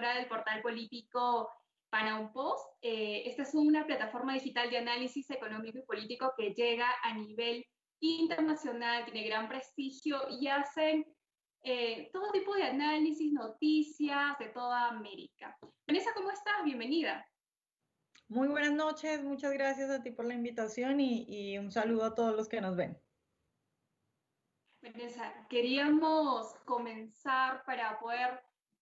directora del portal político Panam Post. Eh, esta es una plataforma digital de análisis económico y político que llega a nivel internacional, tiene gran prestigio y hacen eh, todo tipo de análisis, noticias de toda América. Vanessa, ¿cómo estás? Bienvenida. Muy buenas noches, muchas gracias a ti por la invitación y, un saludo a todos los que nos ven. Vanessa, queríamos comenzar para poder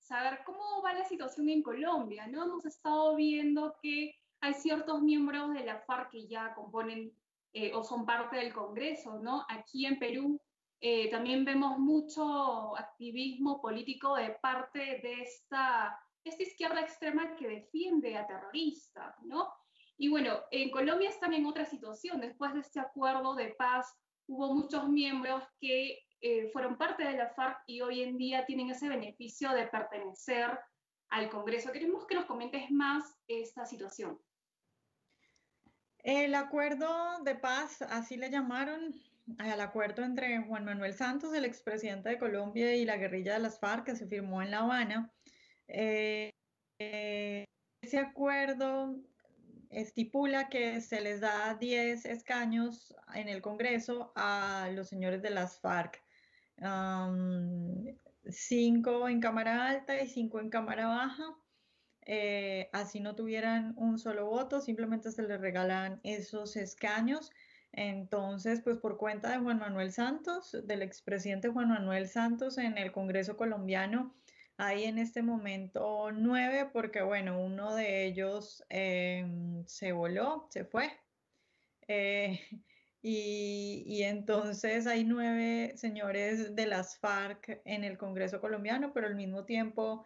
saber cómo va la situación en Colombia, ¿no? Hemos estado viendo que hay ciertos miembros de la FARC que ya componen eh, o son parte del Congreso, ¿no? Aquí en Perú eh, también vemos mucho activismo político de parte de esta esta izquierda extrema que defiende a terroristas, ¿no? Y bueno, en Colombia están en otra situación. Después de este acuerdo de paz, hubo muchos miembros que eh, fueron parte de la FARC y hoy en día tienen ese beneficio de pertenecer al Congreso. Queremos que nos comentes más esta situación. El acuerdo de paz, así le llamaron al acuerdo entre Juan Manuel Santos, el expresidente de Colombia, y la guerrilla de las FARC, que se firmó en La Habana, eh, ese acuerdo estipula que se les da 10 escaños en el Congreso a los señores de las FARC. Cinco en Cámara Alta y cinco en Cámara Baja. Eh, así no tuvieran un solo voto, simplemente se les regalan esos escaños. Entonces, pues por cuenta de Juan Manuel Santos, del expresidente Juan Manuel Santos en el Congreso colombiano, hay en este momento nueve porque, bueno, uno de ellos em, se voló, se fue. Eh, y, entonces hay nueve señores de las FARC en el Congreso colombiano, pero al mismo tiempo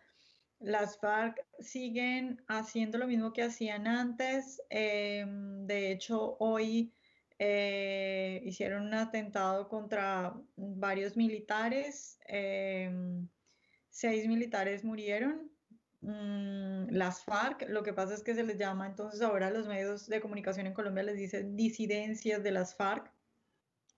las FARC siguen haciendo lo mismo que hacían antes. Em, de hecho, hoy eh, hicieron un atentado contra varios militares. Em, seis militares murieron. Mm, las FARC, lo que pasa es que se les llama entonces ahora los medios de comunicación en Colombia les dicen disidencias de las FARC,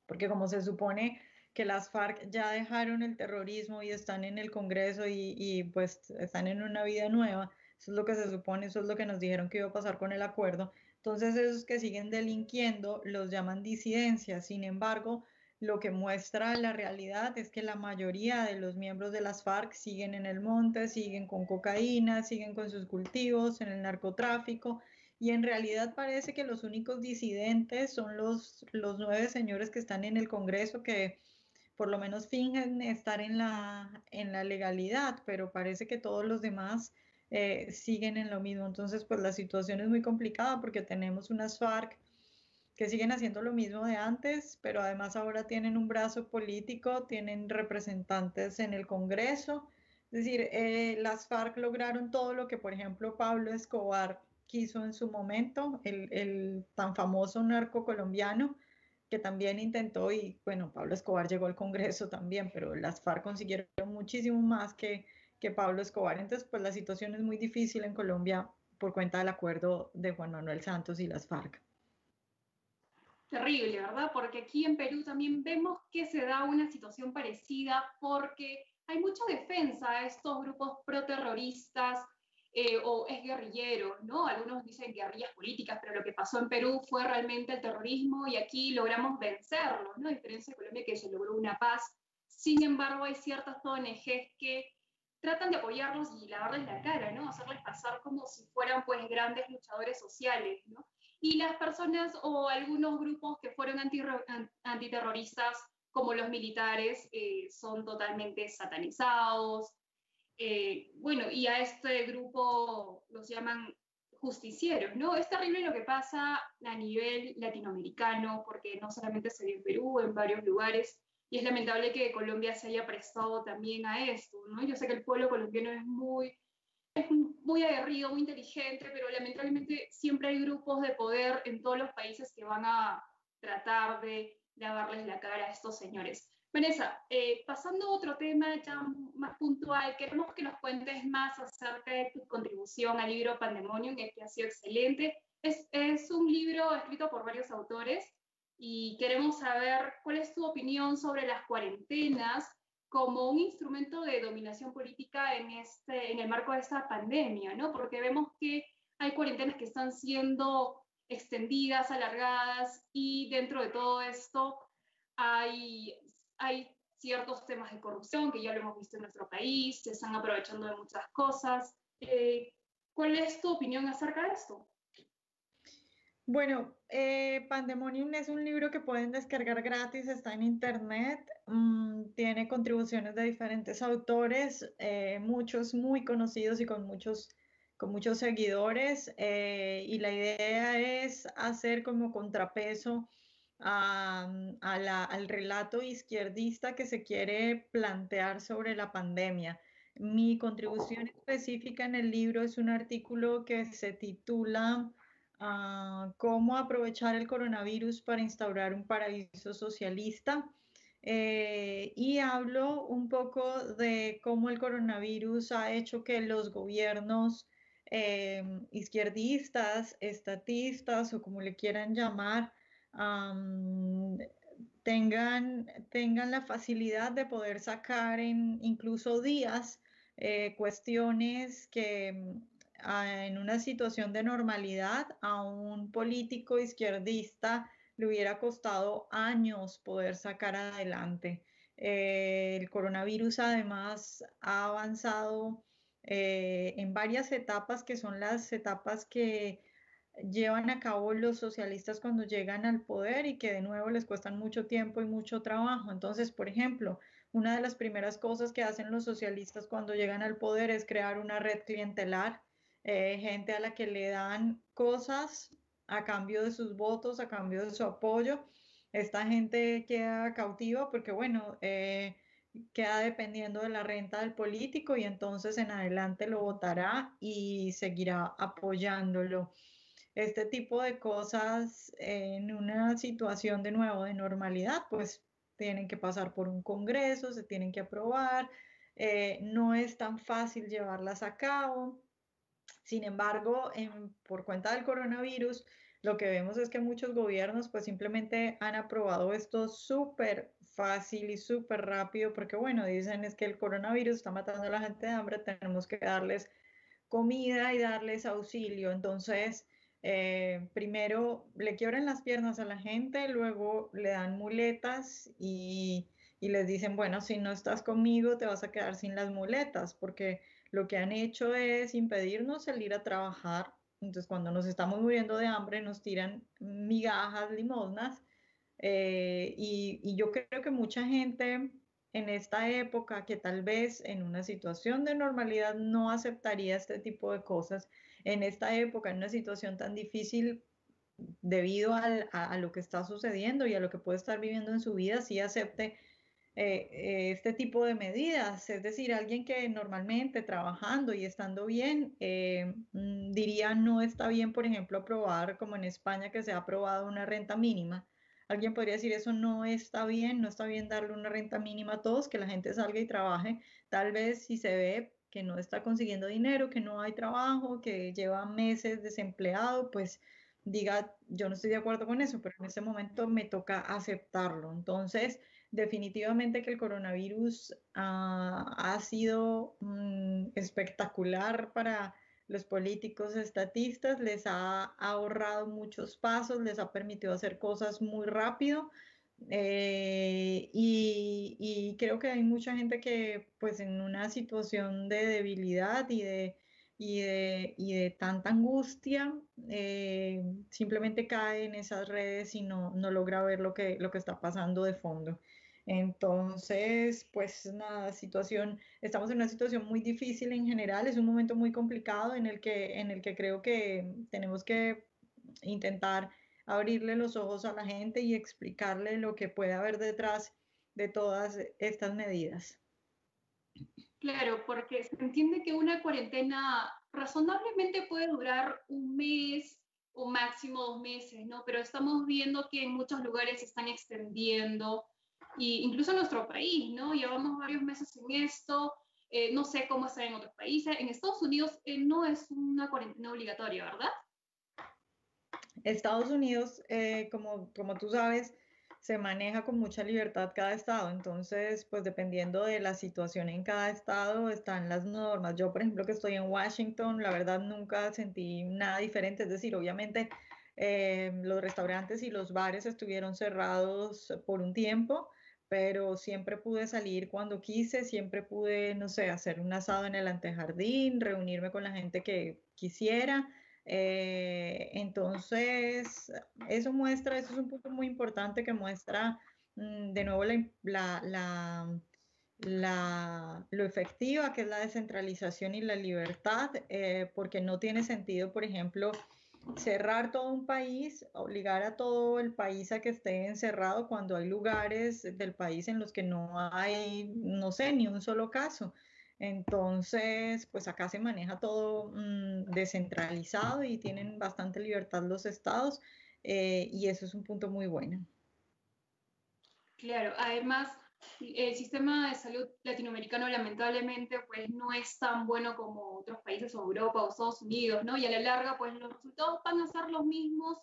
porque como se supone que las FARC ya dejaron el terrorismo y están en el Congreso y, y, pues están en una vida nueva, eso es lo que se supone, eso es lo que nos dijeron que iba a pasar con el acuerdo. Entonces esos que siguen delinquiendo los llaman disidencias, sin embargo, lo que muestra la realidad es que la mayoría de los miembros de las FARC siguen en el monte, siguen con cocaína, siguen con sus cultivos, en el narcotráfico, y en realidad parece que los únicos disidentes son los, los nueve señores que están en el Congreso que por lo menos fingen estar en la, en la legalidad, pero parece que todos los demás eh, siguen en lo mismo. Entonces, pues la situación es muy complicada porque tenemos unas FARC que siguen haciendo lo mismo de antes, pero además ahora tienen un brazo político, tienen representantes en el Congreso. Es decir, eh, las FARC lograron todo lo que, por ejemplo, Pablo Escobar quiso en su momento, el, el tan famoso narco colombiano, que también intentó, y bueno, Pablo Escobar llegó al Congreso también, pero las FARC consiguieron muchísimo más que, que Pablo Escobar. Entonces, pues la situación es muy difícil en Colombia por cuenta del acuerdo de Juan Manuel Santos y las FARC terrible, ¿verdad? Porque aquí en Perú también vemos que se da una situación parecida porque hay mucha defensa a estos grupos proterroristas eh, o es guerrillero, ¿no? Algunos dicen guerrillas políticas, pero lo que pasó en Perú fue realmente el terrorismo y aquí logramos vencerlo, ¿no? A diferencia de Colombia que se logró una paz. Sin embargo, hay ciertas ONGs que tratan de apoyarlos y lavarles la cara, ¿no? Hacerles pasar como si fueran pues grandes luchadores sociales, ¿no? Y las personas o algunos grupos que fueron antiterroristas, como los militares, eh, son totalmente satanizados. Eh, bueno, y a este grupo los llaman justicieros, ¿no? Es terrible lo que pasa a nivel latinoamericano, porque no solamente se ve en Perú, en varios lugares, y es lamentable que Colombia se haya prestado también a esto, ¿no? Yo sé que el pueblo colombiano es muy es muy aguerrido, muy inteligente, pero lamentablemente siempre hay grupos de poder en todos los países que van a tratar de lavarles la cara a estos señores. Vanessa, eh, pasando a otro tema ya más puntual, queremos que nos cuentes más acerca de tu contribución al libro Pandemonium, que ha sido excelente. Es, es un libro escrito por varios autores y queremos saber cuál es tu opinión sobre las cuarentenas como un instrumento de dominación política en, este, en el marco de esta pandemia, ¿no? Porque vemos que hay cuarentenas que están siendo extendidas, alargadas y dentro de todo esto hay, hay ciertos temas de corrupción que ya lo hemos visto en nuestro país, se están aprovechando de muchas cosas. Eh, ¿Cuál es tu opinión acerca de esto? Bueno, eh, Pandemonium es un libro que pueden descargar gratis, está en internet, mm, tiene contribuciones de diferentes autores, eh, muchos muy conocidos y con muchos, con muchos seguidores, eh, y la idea es hacer como contrapeso a, al relato izquierdista que se quiere plantear sobre la pandemia. Mi contribución específica en el libro es un artículo que se titula cómo aprovechar el coronavirus para instaurar un paraíso socialista. Eh, y hablo un poco de cómo el coronavirus ha hecho que los gobiernos eh, izquierdistas, estatistas o como le quieran llamar, tengan, tengan la facilidad de poder sacar en incluso días eh, cuestiones que en una situación de normalidad a un político izquierdista le hubiera costado años poder sacar adelante. Eh, el coronavirus además ha avanzado eh, en varias etapas que son las etapas que llevan a cabo los socialistas cuando llegan al poder y que de nuevo les cuestan mucho tiempo y mucho trabajo. Entonces, por ejemplo, una de las primeras cosas que hacen los socialistas cuando llegan al poder es crear una red clientelar eh, gente a la que le dan cosas a cambio de sus votos, a cambio de su apoyo. Esta gente queda cautiva porque, bueno, eh, queda dependiendo de la renta del político y entonces en adelante lo votará y seguirá apoyándolo. Este tipo de cosas en una situación de nuevo de normalidad, pues tienen que pasar por un congreso, se tienen que aprobar, eh, no es tan fácil llevarlas a cabo. Sin embargo, por cuenta del coronavirus, lo que vemos es que muchos gobiernos pues simplemente han aprobado esto súper fácil y súper rápido porque bueno, dicen es que el coronavirus está matando a la gente de hambre, tenemos que darles comida y darles auxilio. Entonces, eh, primero le quiebran las piernas a la gente, luego le dan muletas y, y les dicen, bueno, si no estás conmigo te vas a quedar sin las muletas porque lo que han hecho es impedirnos salir a trabajar. Entonces, cuando nos estamos muriendo de hambre, nos tiran migajas, limosnas. Eh, y, yo creo que mucha gente en esta época, que tal vez en una situación de normalidad no aceptaría este tipo de cosas, en esta época, en una situación tan difícil debido a, lo que está sucediendo y a lo que puede estar viviendo en su vida, sí acepte eh, este tipo de medidas. Es decir, alguien que normalmente trabajando y estando bien, eh, mm, diría no está bien, por ejemplo, aprobar, como en España, que se ha aprobado una renta mínima. Alguien podría decir eso no está bien, no está bien darle una renta mínima a todos, que la gente salga y trabaje. Tal vez si se ve que no está consiguiendo dinero, que no hay trabajo, que lleva meses desempleado, pues diga, yo no estoy de acuerdo con eso, pero en ese momento me toca aceptarlo. Entonces, definitivamente que el coronavirus ah, ha sido mm, espectacular para los políticos estatistas, les ha ahorrado muchos pasos, les ha permitido hacer cosas muy rápido. Eh, y, creo que hay mucha gente que pues en una situación de debilidad y de, y de, tanta angustia eh, simplemente cae en esas redes y no, no logra ver lo que, lo que está pasando de fondo. Entonces, pues nada, situación, estamos en una situación muy difícil en general, es un momento muy complicado en el que, en el que creo que tenemos que intentar abrirle los ojos a la gente y explicarle lo que puede haber detrás de todas estas medidas. Claro, porque se entiende que una cuarentena razonablemente puede durar un mes o máximo dos meses, ¿no? Pero estamos viendo que en muchos lugares se están extendiendo y incluso en nuestro país, ¿no? Llevamos varios meses en esto, eh, no sé cómo está en otros países. En Estados Unidos eh, no es una cuarentena obligatoria, ¿verdad? Estados Unidos, eh, como, como tú sabes, se maneja con mucha libertad cada estado, entonces, pues dependiendo de la situación en cada estado están las normas. Yo, por ejemplo, que estoy en Washington, la verdad nunca sentí nada diferente, es decir, obviamente eh, los restaurantes y los bares estuvieron cerrados por un tiempo, pero siempre pude salir cuando quise, siempre pude, no sé, hacer un asado en el antejardín, reunirme con la gente que quisiera. Eh, entonces, eso muestra, eso es un punto muy importante que muestra mm, de nuevo lo efectiva que es la descentralización y la libertad, eh, porque no tiene sentido, por ejemplo, cerrar todo un país, obligar a todo el país a que esté encerrado cuando hay lugares del país en los que no hay, no sé, ni un solo caso. Entonces, pues acá se maneja todo mm, descentralizado y tienen bastante libertad los estados eh, y eso es un punto muy bueno. Claro, además el sistema de salud latinoamericano lamentablemente pues no es tan bueno como otros países o Europa o Estados Unidos, ¿no? Y a la larga pues los resultados van a ser los mismos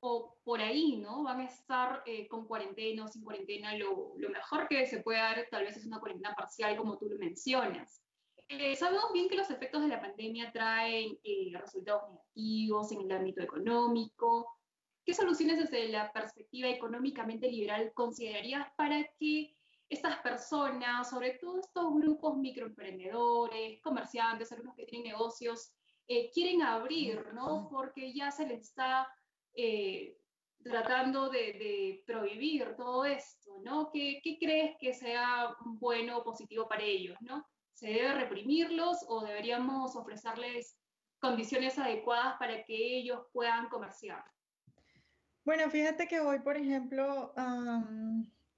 o por ahí, ¿no? Van a estar eh, con cuarentena o sin cuarentena. Lo, lo, mejor que se puede dar tal vez es una cuarentena parcial como tú lo mencionas. Eh, sabemos bien que los efectos de la pandemia traen eh, resultados negativos en el ámbito económico. ¿Qué soluciones desde la perspectiva económicamente liberal considerarías para que estas personas, sobre todo estos grupos microemprendedores, comerciantes, algunos que tienen negocios, eh, quieren abrir, ¿no? Porque ya se les está eh, tratando de, prohibir todo esto, ¿no? ¿Qué, ¿Qué, crees que sea bueno o positivo para ellos, ¿no? ¿Se debe reprimirlos o deberíamos ofrecerles condiciones adecuadas para que ellos puedan comerciar? Bueno, fíjate que hoy, por ejemplo,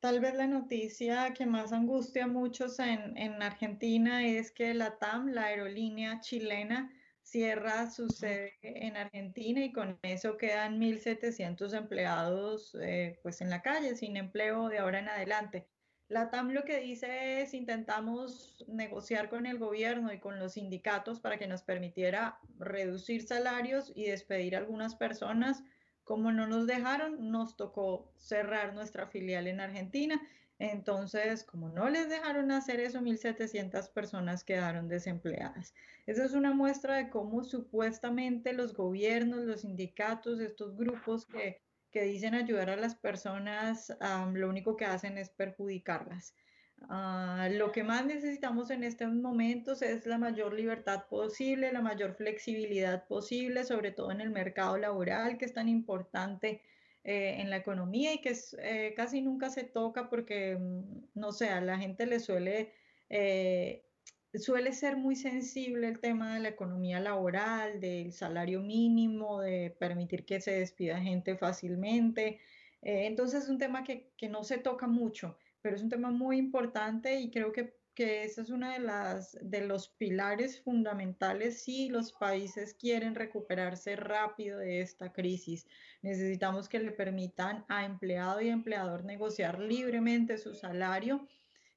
Tal vez la noticia que más angustia a muchos en, Argentina es que la TAM, la aerolínea chilena, cierra su sede en Argentina y con eso quedan 1.700 empleados eh, pues en la calle, sin empleo de ahora en adelante. La TAM lo que dice es intentamos negociar con el gobierno y con los sindicatos para que nos permitiera reducir salarios y despedir a algunas personas como no nos dejaron, nos tocó cerrar nuestra filial en Argentina. Entonces, como no les dejaron hacer eso, 1.700 personas quedaron desempleadas. Esa es una muestra de cómo supuestamente los gobiernos, los sindicatos, estos grupos que, dicen ayudar a las personas, lo único que hacen es perjudicarlas. Ah, lo que más necesitamos en estos momentos es la mayor libertad posible, la mayor flexibilidad posible, sobre todo en el mercado laboral, que es tan importante eh, en la economía y que eh, casi nunca se toca porque, mm, no sé, a la gente le suele, eh, suele ser muy sensible el tema de la economía laboral, del salario mínimo, de permitir que se despida gente fácilmente. entonces es un tema que, que no se toca mucho pero es un tema muy importante y creo que, que ese es uno de, las, de los pilares fundamentales si los países quieren recuperarse rápido de esta crisis. Necesitamos que le permitan a empleado y empleador negociar libremente su salario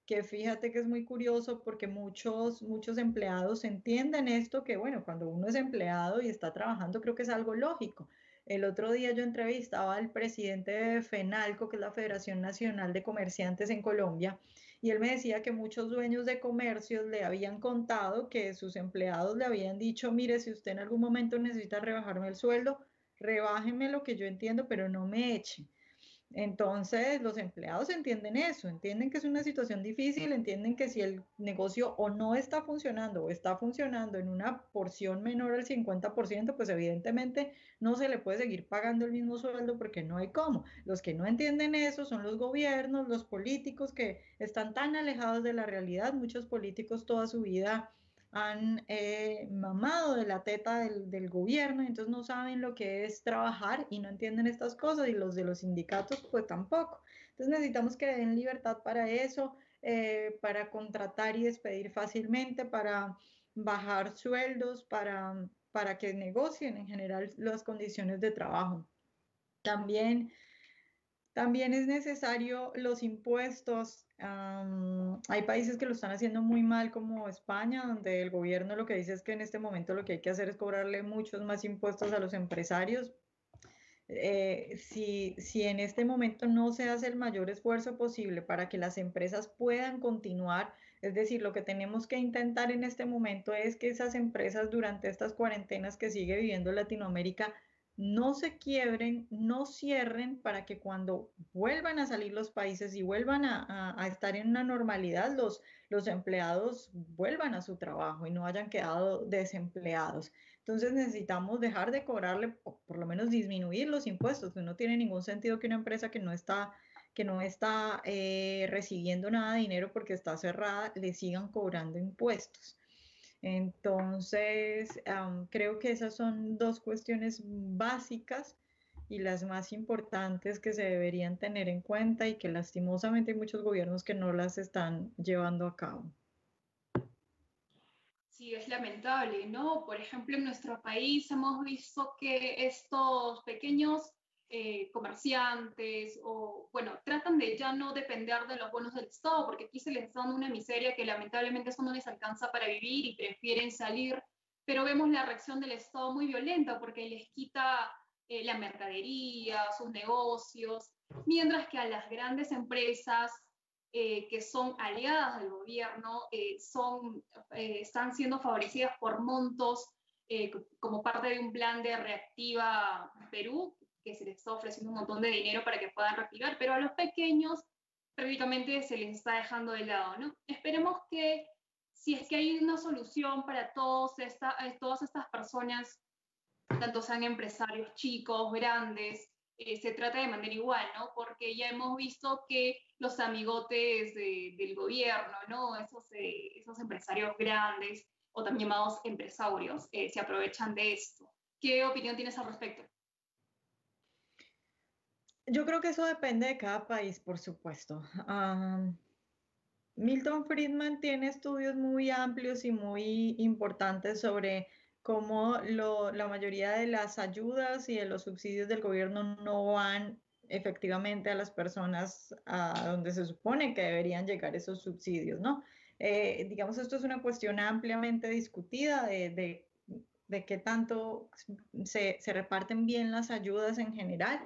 que fíjate que es muy curioso porque muchos, muchos empleados entienden esto, que bueno, cuando uno es empleado y está trabajando, creo que es algo lógico, el otro día yo entrevistaba al presidente de FENALCO, que es la Federación Nacional de Comerciantes en Colombia, y él me decía que muchos dueños de comercios le habían contado que sus empleados le habían dicho, mire, si usted en algún momento necesita rebajarme el sueldo, rebájeme lo que yo entiendo, pero no me eche. Entonces, los empleados entienden eso, entienden que es una situación difícil, entienden que si el negocio o no está funcionando o está funcionando en una porción menor al 50%, pues evidentemente no se le puede seguir pagando el mismo sueldo porque no hay cómo. Los que no entienden eso son los gobiernos, los políticos que están tan alejados de la realidad. Muchos políticos toda su vida han eh, mamado de la teta del, del, gobierno, entonces no saben lo que es trabajar y no entienden estas cosas y los de los sindicatos pues tampoco. Entonces necesitamos que den libertad para eso, eh, para contratar y despedir fácilmente, para bajar sueldos, para, para que negocien en general las condiciones de trabajo. También también es necesario los impuestos. hay países que lo están haciendo muy mal, como España, donde el gobierno lo que dice es que en este momento lo que hay que hacer es cobrarle muchos más impuestos a los empresarios. eh, si, si en este momento no se hace el mayor esfuerzo posible para que las empresas puedan continuar, es decir, lo que tenemos que intentar en este momento es que esas empresas durante estas cuarentenas que sigue viviendo Latinoamérica no se quiebren, no cierren para que cuando vuelvan a salir los países y vuelvan a, estar en una normalidad, los, los empleados vuelvan a su trabajo y no hayan quedado desempleados. Entonces necesitamos dejar de cobrarle, o por lo menos disminuir los impuestos. No tiene ningún sentido que una empresa que no está, que no está eh, recibiendo nada de dinero porque está cerrada, le sigan cobrando impuestos. Entonces, creo que esas son dos cuestiones básicas y las más importantes que se deberían tener en cuenta y que lastimosamente hay muchos gobiernos que no las están llevando a cabo. Sí, es lamentable, ¿no? Por ejemplo, en nuestro país hemos visto que estos pequeños eh, comerciantes o, bueno, tratan de ya no depender de los bonos del Estado, porque aquí se les da una miseria que lamentablemente eso no les alcanza para vivir y prefieren salir, pero vemos la reacción del Estado muy violenta porque les quita eh, la mercadería, sus negocios, mientras que a las grandes empresas eh, que son aliadas del gobierno, eh, son, eh, están siendo favorecidas por montos como parte de un plan de Reactiva Perú, que se les está ofreciendo un montón de dinero para que puedan reactivar, pero a los pequeños prácticamente se les está dejando de lado, ¿no? Esperemos que si es que hay una solución para esta, todas estas personas, tanto sean empresarios chicos, grandes, eh, se trata de manera igual, ¿no? Porque ya hemos visto que los amigotes del gobierno, ¿no? Esos, eh, esos empresarios grandes o también llamados empresarios eh, se aprovechan de esto. ¿Qué opinión tienes al respecto? Yo creo que eso depende de cada país, por supuesto. Milton Friedman tiene estudios muy amplios y muy importantes sobre cómo la mayoría de las ayudas y de los subsidios del gobierno no van efectivamente a las personas a donde se supone que deberían llegar esos subsidios, ¿no? Eh, digamos, esto es una cuestión ampliamente discutida de, de, qué tanto se, se, reparten bien las ayudas en general.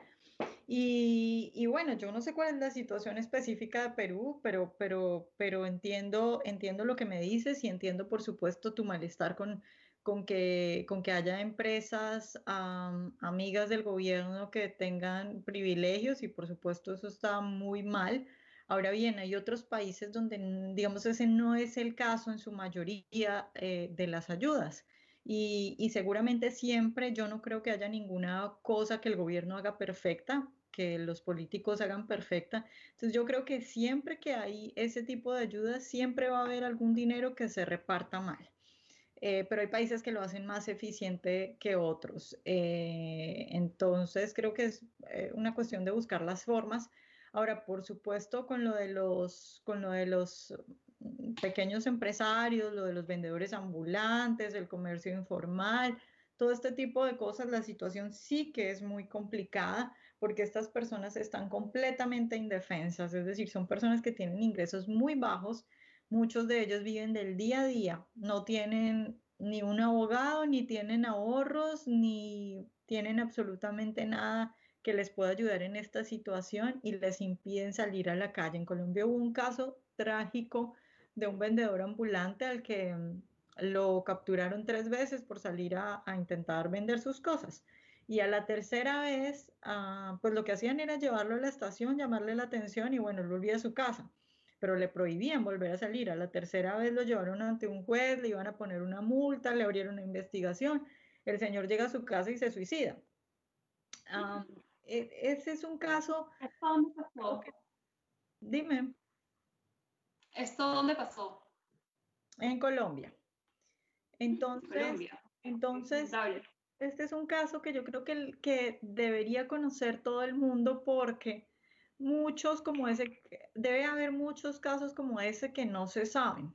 Y, y, bueno, yo no sé cuál es la situación específica de Perú, pero, pero, pero entiendo, entiendo lo que me dices y entiendo, por supuesto, tu malestar con, con que, con que haya empresas amigas del gobierno que tengan privilegios y por supuesto eso está muy mal. Ahora bien, hay otros países donde, digamos, ese no es el caso en su mayoría eh, de las ayudas. Y, y, seguramente siempre yo no creo que haya ninguna cosa que el gobierno haga perfecta, que los políticos hagan perfecta. Entonces yo creo que siempre que hay ese tipo de ayudas, siempre va a haber algún dinero que se reparta mal. Eh, pero hay países que lo hacen más eficiente que otros. Eh, entonces, creo que es eh, una cuestión de buscar las formas. Ahora, por supuesto, con lo de los, con lo de los pequeños empresarios, lo de los vendedores ambulantes, el comercio informal, todo este tipo de cosas, la situación sí que es muy complicada porque estas personas están completamente indefensas, es decir, son personas que tienen ingresos muy bajos Muchos de ellos viven del día a día, no tienen ni un abogado, ni tienen ahorros, ni tienen absolutamente nada que les pueda ayudar en esta situación y les impiden salir a la calle. En Colombia hubo un caso trágico de un vendedor ambulante al que mm, lo capturaron tres veces por salir a, intentar vender sus cosas. Y a la tercera vez, ah, pues lo que hacían era llevarlo a la estación, llamarle la atención y bueno, él volvía a su casa pero le prohibían volver a salir. A la tercera vez lo llevaron ante un juez, le iban a poner una multa, le abrieron una investigación. El señor llega a su casa y se suicida. E, ese es un caso. dónde pasó? Dime. ¿Esto dónde pasó? En Colombia. Entonces, entonces este es un caso que yo creo que, que debería conocer todo el mundo porque muchos como ese, debe haber muchos casos como ese que no se saben,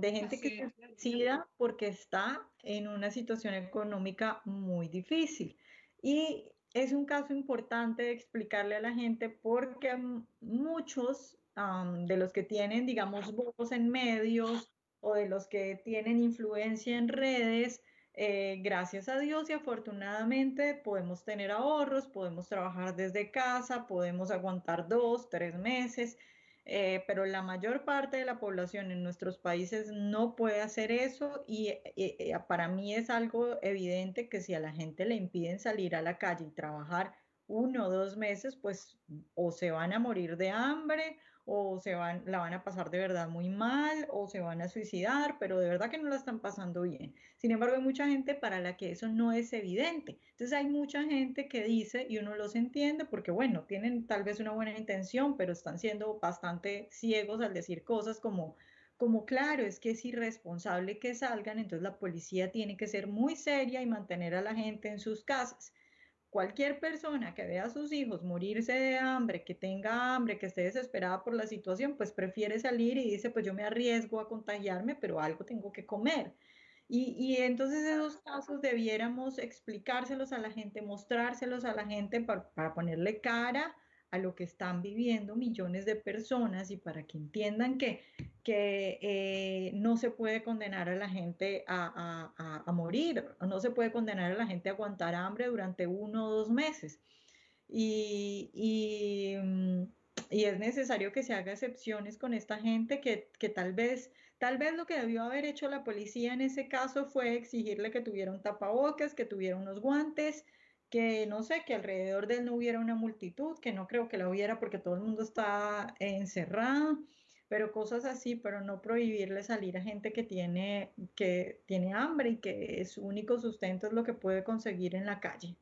de gente que se suicida porque está en una situación económica muy difícil. Y es un caso importante de explicarle a la gente porque muchos de los que tienen, digamos, voz en medios o de los que tienen influencia en redes, eh, gracias a Dios y afortunadamente podemos tener ahorros, podemos trabajar desde casa, podemos aguantar dos, tres meses, eh, pero la mayor parte de la población en nuestros países no puede hacer eso y eh, para mí es algo evidente que si a la gente le impiden salir a la calle y trabajar uno o dos meses, pues o se van a morir de hambre o se van, la van a pasar de verdad muy mal o se van a suicidar, pero de verdad que no la están pasando bien. Sin embargo, hay mucha gente para la que eso no es evidente. Entonces hay mucha gente que dice, y uno los entiende, porque bueno, tienen tal vez una buena intención, pero están siendo bastante ciegos al decir cosas como, como claro, es que es irresponsable que salgan, entonces la policía tiene que ser muy seria y mantener a la gente en sus casas. Cualquier persona que vea a sus hijos morirse de hambre, que tenga hambre, que esté desesperada por la situación, pues prefiere salir y dice, pues yo me arriesgo a contagiarme, pero algo tengo que comer. Y, entonces esos casos debiéramos explicárselos a la gente, mostrárselos a la gente para, para ponerle cara a lo que están viviendo millones de personas y para que entiendan que, que eh, no se puede condenar a la gente a, a, a, morir, no se puede condenar a la gente a aguantar hambre durante uno o dos meses. Y, y, mm, y es necesario que se haga excepciones con esta gente que, que tal vez Tal vez lo que debió haber hecho la policía en ese caso fue exigirle que tuviera un tapabocas, que tuviera unos guantes, que no sé, que alrededor de él no hubiera una multitud, que no creo que la hubiera porque todo el mundo está encerrado, pero cosas así, pero no prohibirle salir a gente que tiene, que tiene hambre y que su único sustento es lo que puede conseguir en la calle.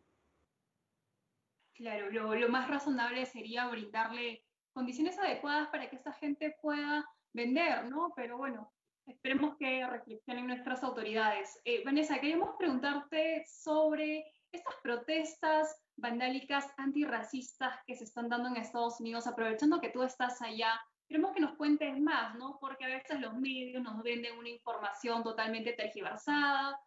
Claro, lo, lo más razonable sería brindarle condiciones adecuadas para que esa gente pueda vender, ¿no? Pero bueno, esperemos que reflexionen nuestras autoridades. Eh, Vanessa, queríamos preguntarte sobre estas protestas vandálicas antirracistas que se están dando en Estados Unidos, aprovechando que tú estás allá, queremos que nos cuentes más, ¿no? Porque a veces los medios nos venden una información totalmente tergiversada.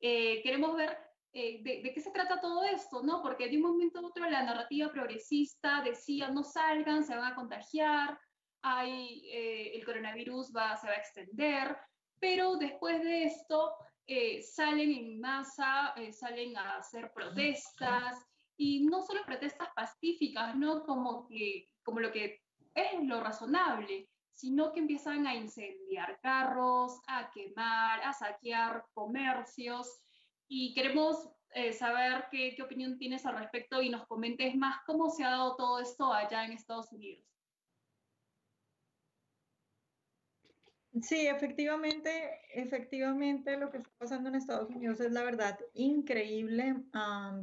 Eh, queremos ver eh, de, de, qué se trata todo esto, ¿no? Porque de un momento a otro la narrativa progresista decía no salgan, se van a contagiar, hay, eh, el coronavirus va, se va a extender, pero después de esto eh, salen en masa, eh, salen a hacer protestas y no solo protestas pacíficas, ¿no? Como, que, como lo que es lo razonable, sino que empiezan a incendiar carros, a quemar, a saquear comercios y queremos eh, saber qué, qué opinión tienes al respecto y nos comentes más cómo se ha dado todo esto allá en Estados Unidos. Sí, efectivamente, efectivamente lo que está pasando en Estados Unidos es la verdad increíble.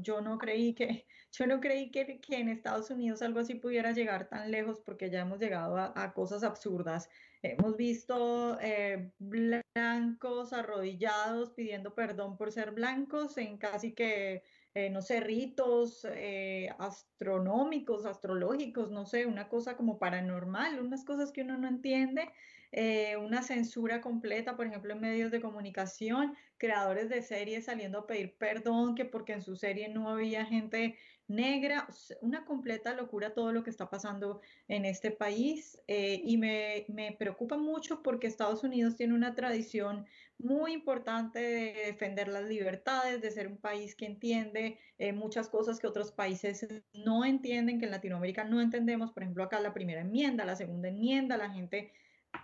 yo no creí que, yo no creí que, que, en Estados Unidos algo así pudiera llegar tan lejos porque ya hemos llegado a, cosas absurdas. Hemos visto eh, blancos arrodillados pidiendo perdón por ser blancos en casi que, eh, no sé, ritos eh, astronómicos, astrológicos, no sé, una cosa como paranormal, unas cosas que uno no entiende. Eh, una censura completa, por ejemplo, en medios de comunicación, creadores de series saliendo a pedir perdón, que porque en su serie no había gente negra, una completa locura todo lo que está pasando en este país eh, y me, me, preocupa mucho porque Estados Unidos tiene una tradición muy importante de defender las libertades, de ser un país que entiende eh, muchas cosas que otros países no entienden, que en Latinoamérica no entendemos, por ejemplo acá la primera enmienda, la segunda enmienda, la gente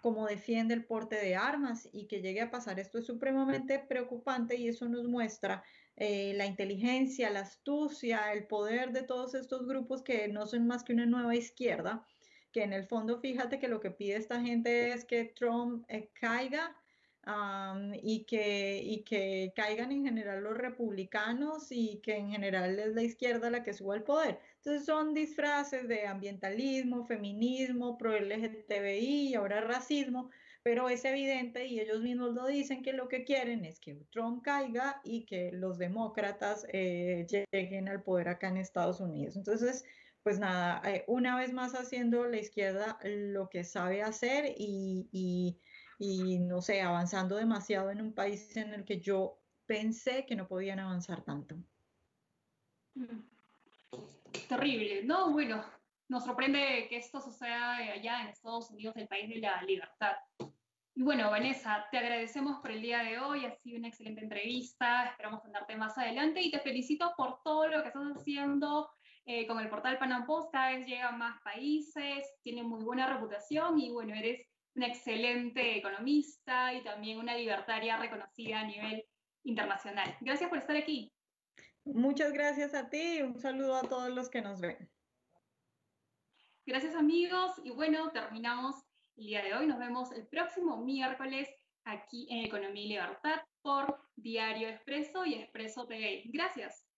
como defiende el porte de armas y que llegue a pasar esto es supremamente preocupante y eso nos muestra eh, la inteligencia, la astucia, el poder de todos estos grupos que no son más que una nueva izquierda, que en el fondo fíjate que lo que pide esta gente es que Trump eh, caiga y, que, y que caigan en general los republicanos y que en general es la izquierda la que suba al poder. Entonces son disfraces de ambientalismo, feminismo, pro LGTBI y ahora racismo, pero es evidente y ellos mismos lo dicen que lo que quieren es que Trump caiga y que los demócratas eh, lleguen al poder acá en Estados Unidos. Entonces, pues nada, eh, una vez más haciendo la izquierda lo que sabe hacer y, y, y no sé, avanzando demasiado en un país en el que yo pensé que no podían avanzar tanto. Terrible. No, bueno, nos sorprende que esto suceda allá en Estados Unidos, el país de la libertad. Y bueno, Vanessa, te agradecemos por el día de hoy, ha sido una excelente entrevista, esperamos tenerte más adelante y te felicito por todo lo que estás haciendo eh, con el portal Panam Post, cada vez llegan más países, tiene muy buena reputación y bueno, eres una excelente economista y también una libertaria reconocida a nivel internacional. Gracias por estar aquí. Muchas gracias a ti y un saludo a todos los que nos ven. Gracias amigos y bueno, terminamos el día de hoy. Nos vemos el próximo miércoles aquí en Economía y Libertad por Diario Expreso y Expreso TV. Gracias.